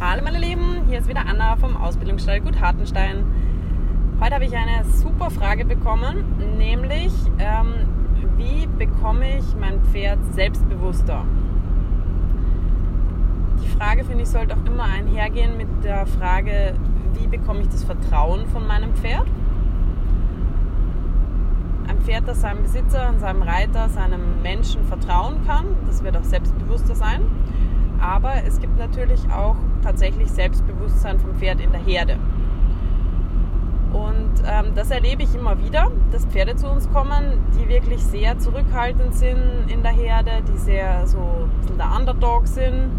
Hallo meine Lieben, hier ist wieder Anna vom Ausbildungsstall Gut Hartenstein. Heute habe ich eine super Frage bekommen, nämlich ähm, wie bekomme ich mein Pferd selbstbewusster? Die Frage finde ich sollte auch immer einhergehen mit der Frage, wie bekomme ich das Vertrauen von meinem Pferd? Ein Pferd, das seinem Besitzer, seinem Reiter, seinem Menschen vertrauen kann, das wird auch selbstbewusster sein. Aber es gibt natürlich auch tatsächlich Selbstbewusstsein vom Pferd in der Herde. Und ähm, das erlebe ich immer wieder, dass Pferde zu uns kommen, die wirklich sehr zurückhaltend sind in der Herde, die sehr so ein bisschen der Underdog sind,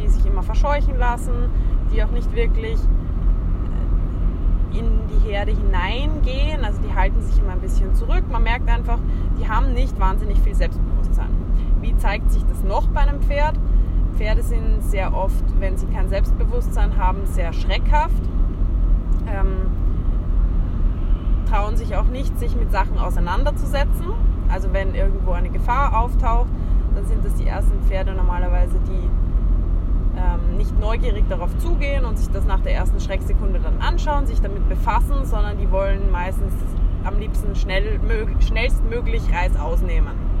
die sich immer verscheuchen lassen, die auch nicht wirklich äh, in die Herde hineingehen, also die halten sich immer ein bisschen zurück. Man merkt einfach, die haben nicht wahnsinnig viel Selbstbewusstsein. Wie zeigt sich das noch bei einem Pferd? Pferde sind sehr oft, wenn sie kein Selbstbewusstsein haben, sehr schreckhaft. Ähm, trauen sich auch nicht, sich mit Sachen auseinanderzusetzen. Also wenn irgendwo eine Gefahr auftaucht, dann sind das die ersten Pferde normalerweise, die ähm, nicht neugierig darauf zugehen und sich das nach der ersten Schrecksekunde dann anschauen, sich damit befassen, sondern die wollen meistens am liebsten schnell, schnellstmöglich Reis ausnehmen.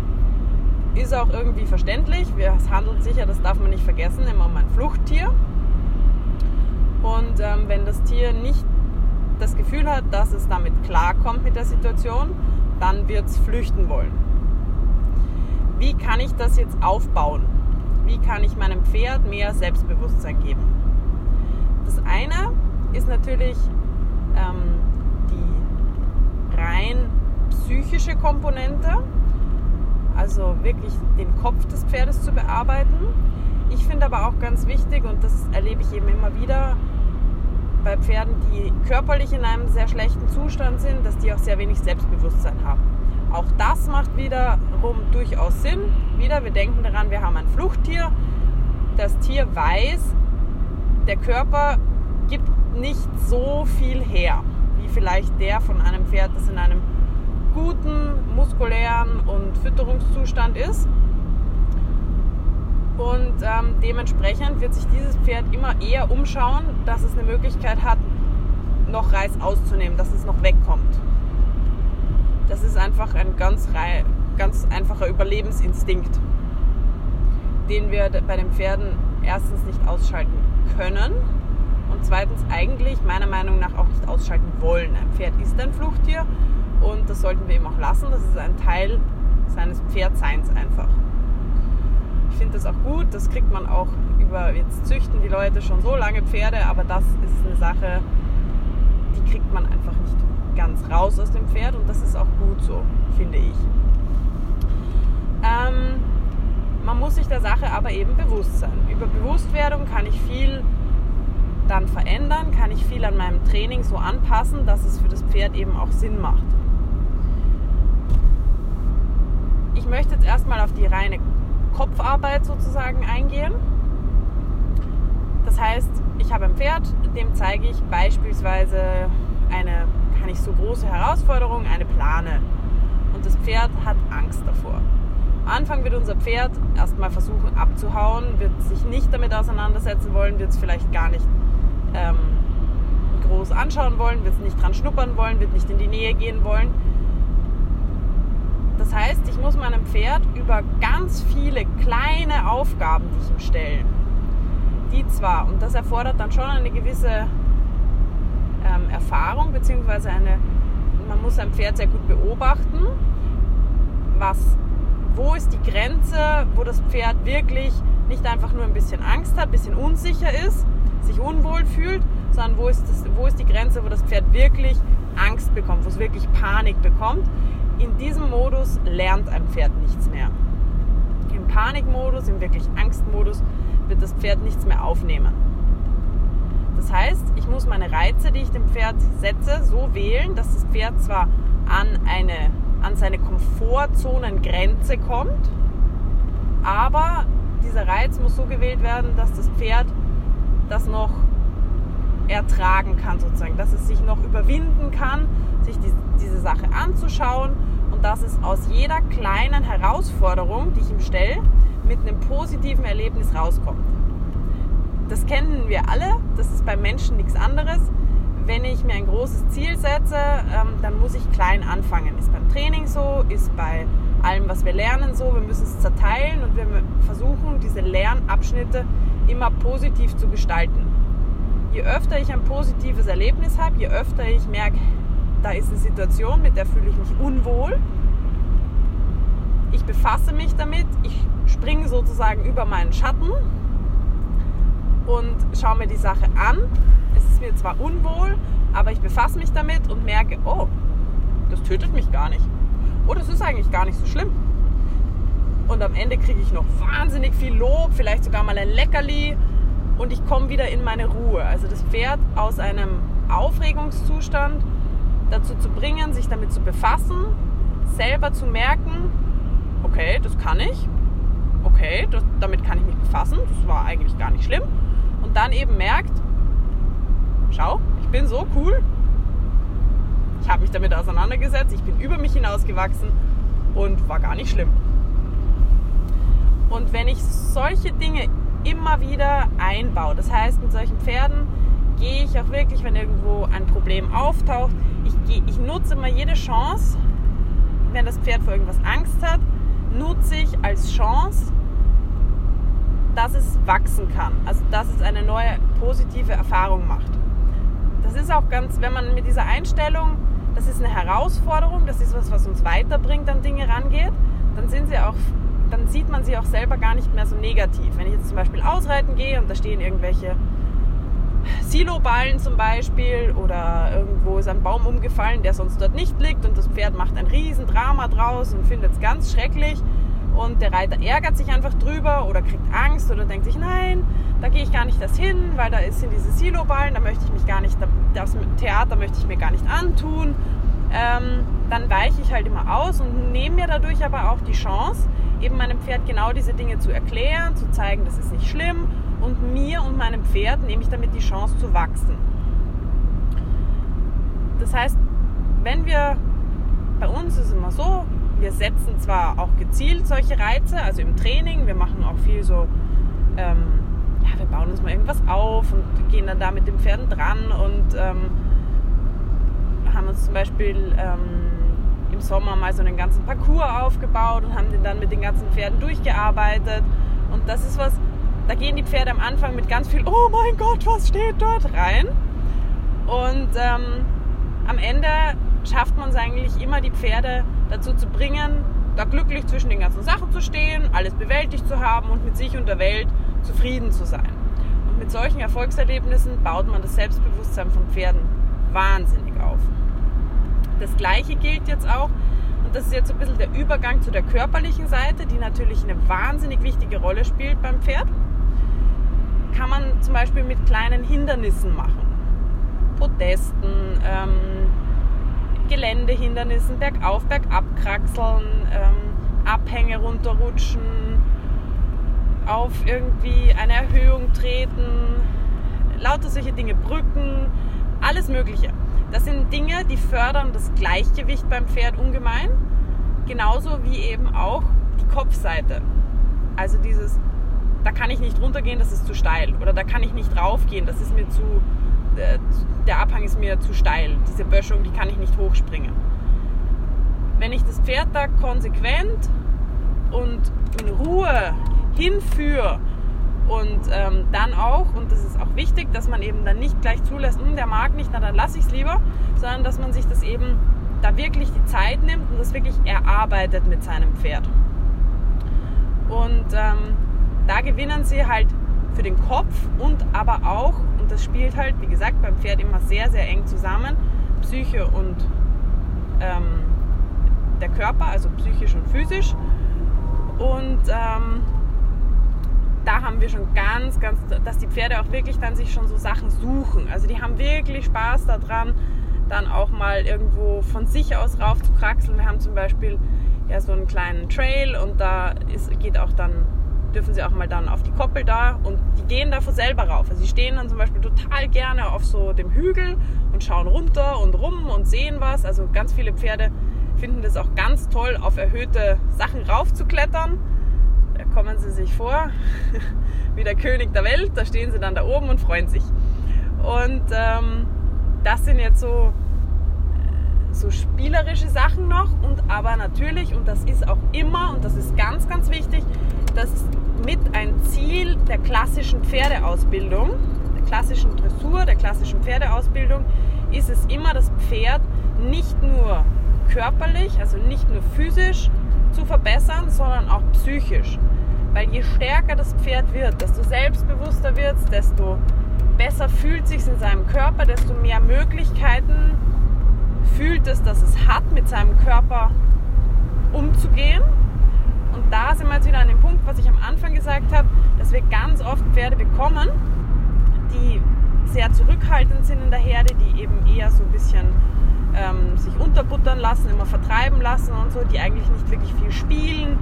Ist auch irgendwie verständlich. Es handelt sich ja, das darf man nicht vergessen, immer um ein Fluchttier. Und ähm, wenn das Tier nicht das Gefühl hat, dass es damit klarkommt mit der Situation, dann wird es flüchten wollen. Wie kann ich das jetzt aufbauen? Wie kann ich meinem Pferd mehr Selbstbewusstsein geben? Das eine ist natürlich ähm, die rein psychische Komponente, also wirklich den Kopf des Pferdes zu bearbeiten. Ich finde aber auch ganz wichtig, und das erlebe ich eben immer wieder, bei Pferden, die körperlich in einem sehr schlechten Zustand sind, dass die auch sehr wenig Selbstbewusstsein haben. Auch das macht wiederum durchaus Sinn. Wieder, wir denken daran, wir haben ein Fluchttier. Das Tier weiß, der Körper gibt nicht so viel her, wie vielleicht der von einem Pferd, das in einem guten muskulären und Fütterungszustand ist. Und ähm, dementsprechend wird sich dieses Pferd immer eher umschauen, dass es eine Möglichkeit hat, noch Reis auszunehmen, dass es noch wegkommt. Das ist einfach ein ganz, ganz einfacher Überlebensinstinkt, den wir bei den Pferden erstens nicht ausschalten können und zweitens eigentlich meiner Meinung nach auch nicht ausschalten wollen. Ein Pferd ist ein Fluchttier und das sollten wir ihm auch lassen. Das ist ein Teil seines Pferdseins einfach. Ich finde das auch gut, das kriegt man auch über, jetzt züchten die Leute schon so lange Pferde, aber das ist eine Sache, die kriegt man einfach nicht ganz raus aus dem Pferd und das ist auch gut so, finde ich. Ähm, man muss sich der Sache aber eben bewusst sein. Über Bewusstwerdung kann ich viel dann verändern, kann ich viel an meinem Training so anpassen, dass es für das Pferd eben auch Sinn macht. Ich möchte jetzt erstmal auf die reine Kopfarbeit sozusagen eingehen. Das heißt, ich habe ein Pferd, dem zeige ich beispielsweise eine, kann ich so große Herausforderung, eine Plane. Und das Pferd hat Angst davor. Am Anfang wird unser Pferd erstmal versuchen abzuhauen, wird sich nicht damit auseinandersetzen wollen, wird es vielleicht gar nicht ähm, groß anschauen wollen, wird es nicht dran schnuppern wollen, wird nicht in die Nähe gehen wollen das heißt, ich muss meinem Pferd über ganz viele kleine Aufgaben, die ich ihm stelle, die zwar, und das erfordert dann schon eine gewisse ähm, Erfahrung, beziehungsweise eine, man muss ein Pferd sehr gut beobachten, was, wo ist die Grenze, wo das Pferd wirklich nicht einfach nur ein bisschen Angst hat, ein bisschen unsicher ist, sich unwohl fühlt, sondern wo ist, das, wo ist die Grenze, wo das Pferd wirklich Angst bekommt, wo es wirklich Panik bekommt in diesem Modus lernt ein Pferd nichts mehr. Im Panikmodus, im wirklich Angstmodus wird das Pferd nichts mehr aufnehmen. Das heißt, ich muss meine Reize, die ich dem Pferd setze, so wählen, dass das Pferd zwar an, eine, an seine Komfortzonengrenze kommt, aber dieser Reiz muss so gewählt werden, dass das Pferd das noch ertragen kann, sozusagen, dass es sich noch überwinden kann, sich die, diese Sache anzuschauen dass es aus jeder kleinen Herausforderung, die ich ihm stelle, mit einem positiven Erlebnis rauskommt. das kennen wir alle, das ist beim Menschen nichts anderes. Wenn ich mir ein großes Ziel setze, ähm, dann muss ich klein anfangen. Ist beim Training so, ist bei allem, was wir lernen, so. Wir müssen es zerteilen und wir versuchen, diese Lernabschnitte immer positiv zu gestalten. Je öfter ich ein positives Erlebnis habe, je öfter ich merke, da ist eine Situation, mit der fühle ich mich unwohl, ich befasse mich damit, ich springe sozusagen über meinen Schatten und schaue mir die Sache an. Es ist mir zwar unwohl, aber ich befasse mich damit und merke, oh, das tötet mich gar nicht. Oh, das ist eigentlich gar nicht so schlimm. Und am Ende kriege ich noch wahnsinnig viel Lob, vielleicht sogar mal ein Leckerli und ich komme wieder in meine Ruhe. Also das Pferd aus einem Aufregungszustand dazu zu bringen, sich damit zu befassen, selber zu merken, okay, das kann ich, okay, das, damit kann ich mich befassen, das war eigentlich gar nicht schlimm. Und dann eben merkt, schau, ich bin so cool, ich habe mich damit auseinandergesetzt, ich bin über mich hinausgewachsen und war gar nicht schlimm. Und wenn ich solche Dinge immer wieder einbaue, das heißt mit solchen Pferden gehe ich auch wirklich, wenn irgendwo ein Problem auftaucht, ich, gehe, ich nutze immer jede Chance, wenn das Pferd vor irgendwas Angst hat, nutze ich als Chance, dass es wachsen kann. Also dass es eine neue positive Erfahrung macht. Das ist auch ganz, wenn man mit dieser Einstellung, das ist eine Herausforderung, das ist was, was uns weiterbringt, an Dinge rangeht, dann sind sie auch, dann sieht man sie auch selber gar nicht mehr so negativ. Wenn ich jetzt zum Beispiel ausreiten gehe und da stehen irgendwelche Siloballen zum Beispiel oder irgendwo ist ein Baum umgefallen, der sonst dort nicht liegt und das Pferd macht ein Riesendrama draus und findet es ganz schrecklich und der Reiter ärgert sich einfach drüber oder kriegt Angst oder denkt sich, nein, da gehe ich gar nicht das hin, weil da sind diese Siloballen, da möchte ich mich gar nicht, das Theater möchte ich mir gar nicht antun. Ähm, dann weiche ich halt immer aus und nehme mir dadurch aber auch die Chance, eben meinem Pferd genau diese Dinge zu erklären, zu zeigen, das ist nicht schlimm und mir und meinem Pferd nehme ich damit die Chance zu wachsen. Das heißt, wenn wir, bei uns ist es immer so, wir setzen zwar auch gezielt solche Reize, also im Training, wir machen auch viel so, ähm, ja, wir bauen uns mal irgendwas auf und gehen dann da mit den Pferden dran und ähm, haben uns zum Beispiel ähm, im Sommer mal so einen ganzen Parcours aufgebaut und haben den dann mit den ganzen Pferden durchgearbeitet. Und das ist was, da gehen die Pferde am Anfang mit ganz viel, oh mein Gott, was steht dort rein. Und ähm, am Ende schafft man es eigentlich immer, die Pferde dazu zu bringen, da glücklich zwischen den ganzen Sachen zu stehen, alles bewältigt zu haben und mit sich und der Welt zufrieden zu sein. Und mit solchen Erfolgserlebnissen baut man das Selbstbewusstsein von Pferden wahnsinnig auf. Das gleiche gilt jetzt auch, und das ist jetzt ein bisschen der Übergang zu der körperlichen Seite, die natürlich eine wahnsinnig wichtige Rolle spielt beim Pferd kann man zum Beispiel mit kleinen Hindernissen machen. Podesten, ähm, Geländehindernissen, bergauf, bergab kraxeln, ähm, Abhänge runterrutschen, auf irgendwie eine Erhöhung treten, lauter solche Dinge, Brücken, alles Mögliche. Das sind Dinge, die fördern das Gleichgewicht beim Pferd ungemein, genauso wie eben auch die Kopfseite. Also dieses da kann ich nicht runtergehen, das ist zu steil. Oder da kann ich nicht raufgehen, das ist mir zu, äh, der Abhang ist mir zu steil. Diese Böschung, die kann ich nicht hochspringen. Wenn ich das Pferd da konsequent und in Ruhe hinführe und ähm, dann auch, und das ist auch wichtig, dass man eben dann nicht gleich zulässt, hm, der mag nicht, na dann lasse ich es lieber, sondern dass man sich das eben da wirklich die Zeit nimmt und das wirklich erarbeitet mit seinem Pferd. Und ähm, da gewinnen sie halt für den Kopf und aber auch, und das spielt halt, wie gesagt, beim Pferd immer sehr, sehr eng zusammen, Psyche und ähm, der Körper, also psychisch und physisch. Und ähm, da haben wir schon ganz, ganz, dass die Pferde auch wirklich dann sich schon so Sachen suchen. Also die haben wirklich Spaß daran, dann auch mal irgendwo von sich aus rauf zu kraxeln. Wir haben zum Beispiel ja so einen kleinen Trail und da ist, geht auch dann dürfen sie auch mal dann auf die Koppel da und die gehen da von selber rauf. Also sie stehen dann zum Beispiel total gerne auf so dem Hügel und schauen runter und rum und sehen was. Also ganz viele Pferde finden das auch ganz toll, auf erhöhte Sachen raufzuklettern. kommen sie sich vor wie der König der Welt. Da stehen sie dann da oben und freuen sich. Und ähm, das sind jetzt so, so spielerische Sachen noch. Und aber natürlich, und das ist auch immer, und das ist ganz, ganz wichtig, dass mit ein Ziel der klassischen Pferdeausbildung, der klassischen Dressur, der klassischen Pferdeausbildung, ist es immer das Pferd nicht nur körperlich, also nicht nur physisch zu verbessern, sondern auch psychisch. Weil je stärker das Pferd wird, desto selbstbewusster wird es, desto besser fühlt sich in seinem Körper, desto mehr Möglichkeiten fühlt es, dass es hat, mit seinem Körper umzugehen. Und da sind wir jetzt wieder an dem Punkt, was ich am Anfang gesagt habe, dass wir ganz oft Pferde bekommen, die sehr zurückhaltend sind in der Herde, die eben eher so ein bisschen ähm, sich unterbuttern lassen, immer vertreiben lassen und so, die eigentlich nicht wirklich viel spielen.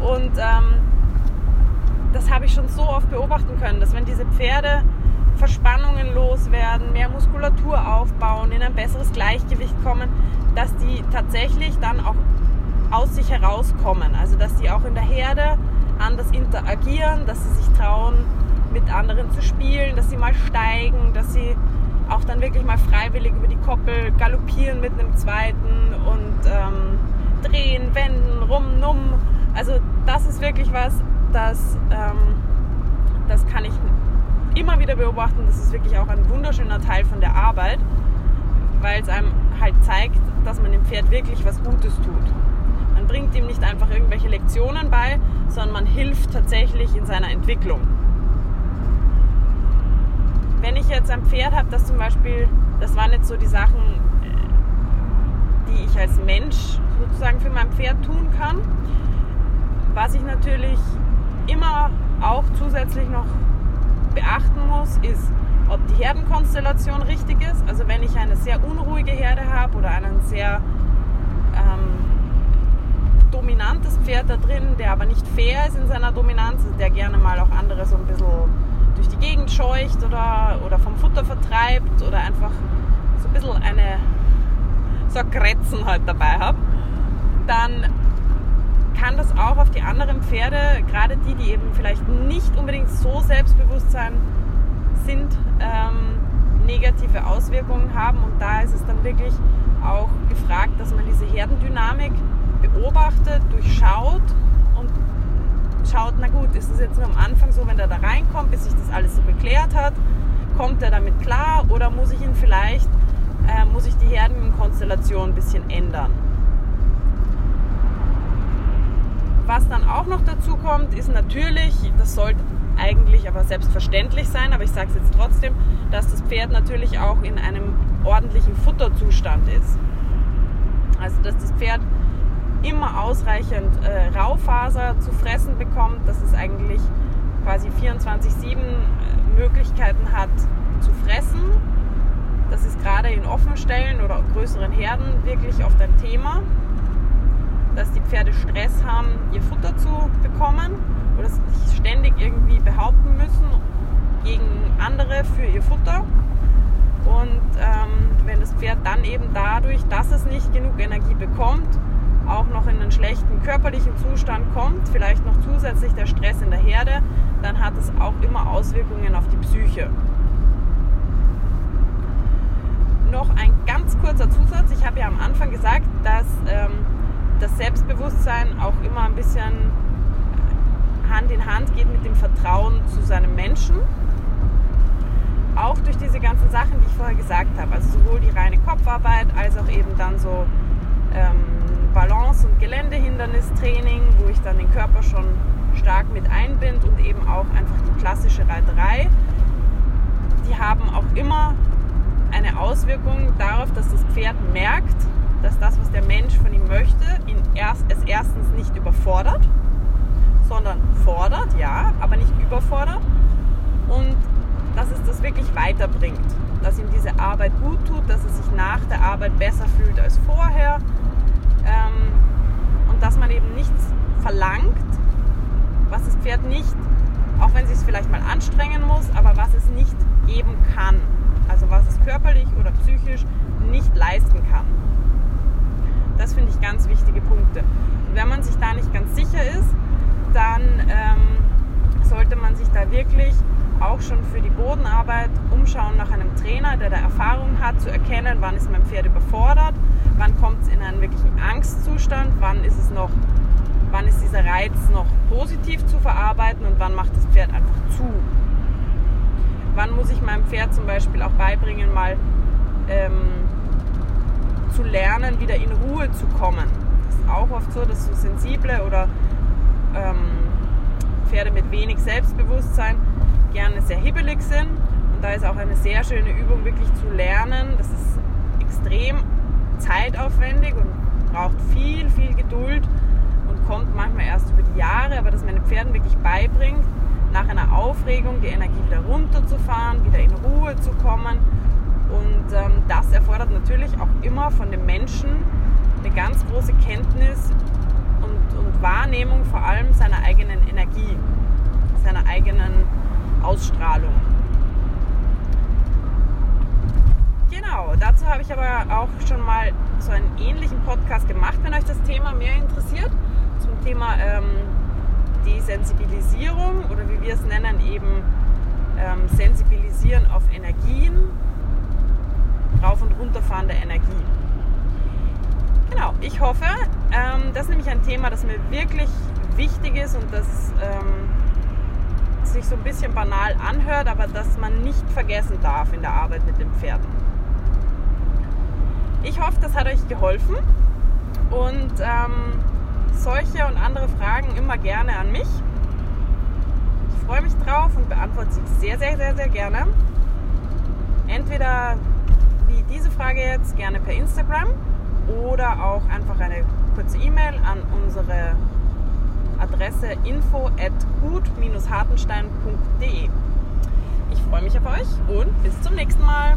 Und ähm, das habe ich schon so oft beobachten können, dass wenn diese Pferde Verspannungen loswerden, mehr Muskulatur aufbauen, in ein besseres Gleichgewicht kommen, dass die tatsächlich dann auch aus sich herauskommen. Also dass die auch in der Herde anders interagieren, dass sie sich trauen, mit anderen zu spielen, dass sie mal steigen, dass sie auch dann wirklich mal freiwillig über die Koppel galoppieren mit einem zweiten und ähm, drehen, wenden, rum, numm. Also das ist wirklich was, das, ähm, das kann ich immer wieder beobachten. Das ist wirklich auch ein wunderschöner Teil von der Arbeit, weil es einem halt zeigt, dass man dem Pferd wirklich was Gutes tut. Man bringt ihm nicht einfach irgendwelche Lektionen bei, sondern man hilft tatsächlich in seiner Entwicklung. Wenn ich jetzt ein Pferd habe, das zum Beispiel, das waren jetzt so die Sachen, die ich als Mensch sozusagen für mein Pferd tun kann. Was ich natürlich immer auch zusätzlich noch beachten muss, ist, ob die Herdenkonstellation richtig ist. Also wenn ich eine sehr unruhige Herde habe oder einen sehr ähm, dominantes Pferd da drin, der aber nicht fair ist in seiner Dominanz, der gerne mal auch andere so ein bisschen durch die Gegend scheucht oder, oder vom Futter vertreibt oder einfach so ein bisschen eine so Kretzen halt dabei habe, dann kann das auch auf die anderen Pferde, gerade die, die eben vielleicht nicht unbedingt so selbstbewusst sein, sind, ähm, negative Auswirkungen haben. Und da ist es dann wirklich auch gefragt, dass man diese Herdendynamik beobachtet, durchschaut und schaut, na gut, ist es jetzt nur am Anfang so, wenn der da reinkommt, bis sich das alles so geklärt hat, kommt er damit klar oder muss ich ihn vielleicht, äh, muss ich die Herdenkonstellation ein bisschen ändern. Was dann auch noch dazu kommt, ist natürlich, das sollte eigentlich aber selbstverständlich sein, aber ich sage es jetzt trotzdem, dass das Pferd natürlich auch in einem ordentlichen Futterzustand ist. Also dass das Pferd immer ausreichend äh, Raufaser zu fressen bekommt, dass es eigentlich quasi 24-7 äh, Möglichkeiten hat zu fressen. Das ist gerade in Offenstellen oder größeren Herden wirklich oft ein Thema dass die Pferde Stress haben, ihr Futter zu bekommen oder sich ständig irgendwie behaupten müssen gegen andere für ihr Futter. Und ähm, wenn das Pferd dann eben dadurch, dass es nicht genug Energie bekommt, auch noch in einen schlechten körperlichen Zustand kommt, vielleicht noch zusätzlich der Stress in der Herde, dann hat es auch immer Auswirkungen auf die Psyche. Noch ein ganz kurzer Zusatz. Ich habe ja am Anfang gesagt, dass ähm, das Selbstbewusstsein auch immer ein bisschen Hand in Hand geht mit dem Vertrauen zu seinem Menschen. Auch durch diese ganzen Sachen, die ich vorher gesagt habe. Also sowohl die reine Kopfarbeit als auch eben dann so ähm, Balance- und Geländehindernistraining, wo ich dann den Körper schon stark mit einbind und eben auch einfach die klassische Reiterei. Die haben auch immer eine Auswirkung darauf, dass das Pferd merkt, dass das, was der Mensch von ihm möchte, ihn erst, es erstens nicht überfordert, sondern fordert, ja, aber nicht überfordert. Und dass es das wirklich weiterbringt, dass ihm diese Arbeit gut tut, dass er sich nach der Arbeit besser fühlt als vorher ähm, und dass man eben nichts verlangt, was das Pferd nicht, auch wenn es sich vielleicht mal anstrengen muss, aber was es nicht geben kann. Also was es körperlich oder psychisch nicht leisten kann. Das finde ich ganz wichtige Punkte. Und wenn man sich da nicht ganz sicher ist, dann ähm, sollte man sich da wirklich auch schon für die Bodenarbeit umschauen nach einem Trainer, der da Erfahrung hat, zu erkennen, wann ist mein Pferd überfordert, wann kommt es in einen wirklichen Angstzustand, wann ist es noch, wann ist dieser Reiz noch positiv zu verarbeiten und wann macht das Pferd einfach zu. Wann muss ich meinem Pferd zum Beispiel auch beibringen, mal ähm, zu lernen, wieder in Ruhe zu kommen. Das ist auch oft so, dass so sensible oder ähm, Pferde mit wenig Selbstbewusstsein gerne sehr hibbelig sind. Und da ist auch eine sehr schöne Übung, wirklich zu lernen. Das ist extrem zeitaufwendig und braucht viel, viel Geduld und kommt manchmal erst über die Jahre, aber dass man den Pferden wirklich beibringt, nach einer Aufregung die Energie wieder runterzufahren, wieder in Ruhe zu kommen. Und ähm, das erfordert natürlich auch immer von dem Menschen eine ganz große Kenntnis und, und Wahrnehmung vor allem seiner eigenen Energie, seiner eigenen Ausstrahlung. Genau, dazu habe ich aber auch schon mal so einen ähnlichen Podcast gemacht, wenn euch das Thema mehr interessiert, zum Thema ähm, Desensibilisierung oder wie wir es nennen, eben ähm, Sensibilisieren auf Energien, rauf- und runterfahren der Energie. Genau, ich hoffe, ähm, das ist nämlich ein Thema, das mir wirklich wichtig ist und das ähm, sich so ein bisschen banal anhört, aber das man nicht vergessen darf in der Arbeit mit den Pferden. Ich hoffe, das hat euch geholfen und ähm, solche und andere Fragen immer gerne an mich. Ich freue mich drauf und beantworte sie sehr, sehr, sehr, sehr gerne. Entweder wie diese Frage jetzt gerne per Instagram oder auch einfach eine kurze E-Mail an unsere Adresse info at gut-hartenstein.de. Ich freue mich auf euch und bis zum nächsten Mal.